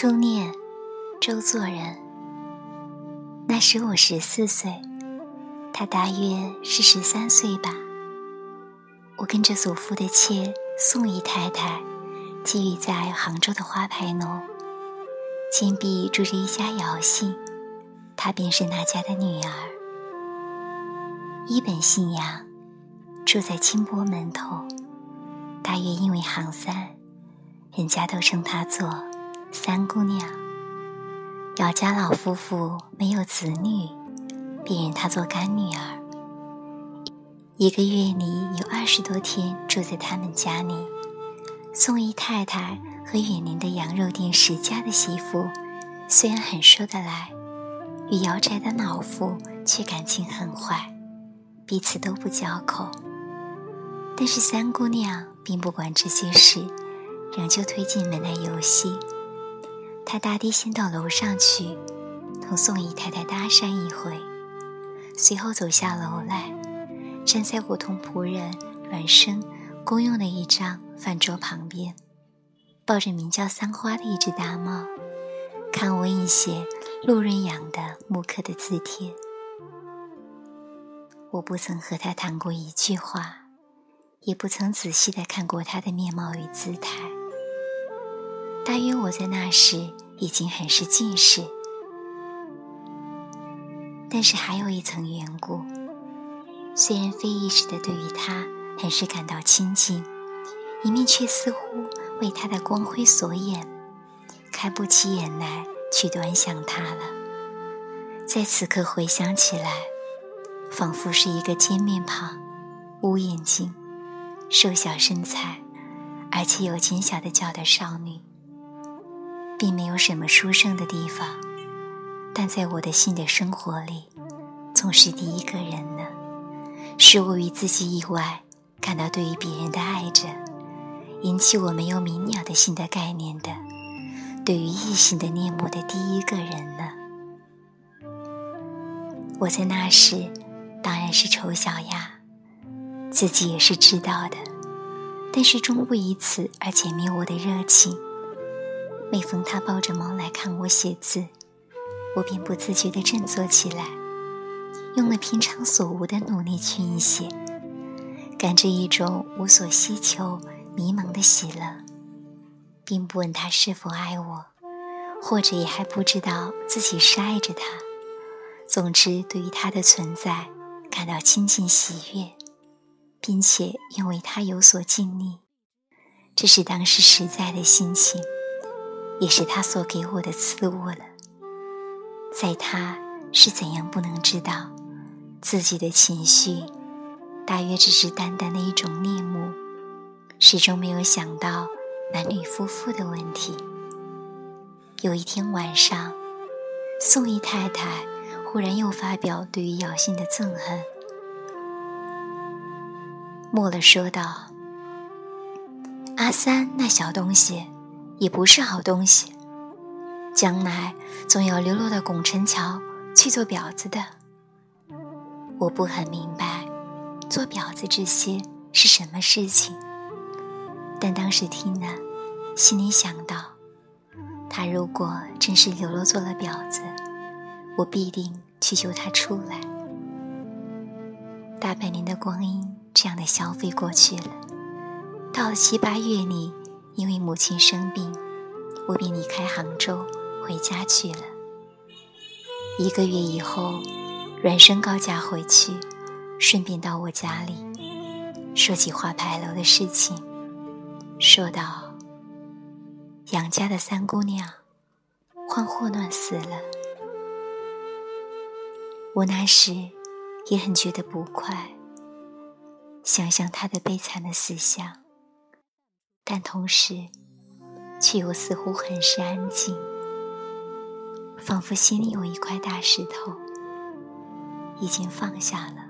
初念，周作人。那时我十四岁，他大约是十三岁吧。我跟着祖父的妾宋姨太太，寄寓在杭州的花牌楼，前壁住着一家姚姓，她便是那家的女儿。一本姓杨，住在清波门头，大约因为行三，人家都称她做。三姑娘，姚家老夫妇没有子女，便认她做干女儿。一个月里有二十多天住在他们家里。宋姨太太和远邻的羊肉店石家的媳妇，虽然很说得来，与姚宅的老妇却感情很坏，彼此都不交口。但是三姑娘并不管这些事，仍旧推进门来游戏。他打的先到楼上去，同宋姨太太搭讪一回，随后走下楼来，站在我同仆人阮生公用的一张饭桌旁边，抱着名叫三花的一只大猫，看我一些陆润养的木刻的字帖。我不曾和他谈过一句话，也不曾仔细的看过他的面貌与姿态。大约我在那时已经很是近视，但是还有一层缘故。虽然非意识的对于他很是感到亲近，一面却似乎为他的光辉所掩，开不起眼来去端详他了。在此刻回想起来，仿佛是一个尖面庞、乌眼睛、瘦小身材，而且有尖小的脚的少女。并没有什么殊胜的地方，但在我的新的生活里，总是第一个人呢，是我与自己以外感到对于别人的爱着，引起我没有明了的新的概念的，对于异性的念慕的第一个人呢。我在那时当然是丑小鸭，自己也是知道的，但是终不以此而减灭我的热情。每逢他抱着猫来看我写字，我便不自觉地振作起来，用了平常所无的努力去一写，感知一种无所希求、迷茫的喜乐，并不问他是否爱我，或者也还不知道自己是爱着他。总之，对于他的存在感到亲近喜悦，并且愿为他有所尽力，这是当时实在的心情。也是他所给我的赐物了。在他是怎样不能知道自己的情绪，大约只是淡淡的一种恋慕，始终没有想到男女夫妇的问题。有一天晚上，宋姨太太忽然又发表对于姚信的憎恨，末了说道：“阿三那小东西。”也不是好东西，将来总要流落到拱辰桥去做婊子的。我不很明白做婊子这些是什么事情，但当时听了，心里想到，他如果真是流落做了婊子，我必定去救他出来。大半年的光阴这样的消费过去了，到了七八月里。因为母亲生病，我便离开杭州回家去了。一个月以后，阮生告假回去，顺便到我家里，说起花牌楼的事情，说道：“杨家的三姑娘患霍乱死了。”我那时也很觉得不快，想想她的悲惨的死相。但同时，却又似乎很是安静，仿佛心里有一块大石头已经放下了。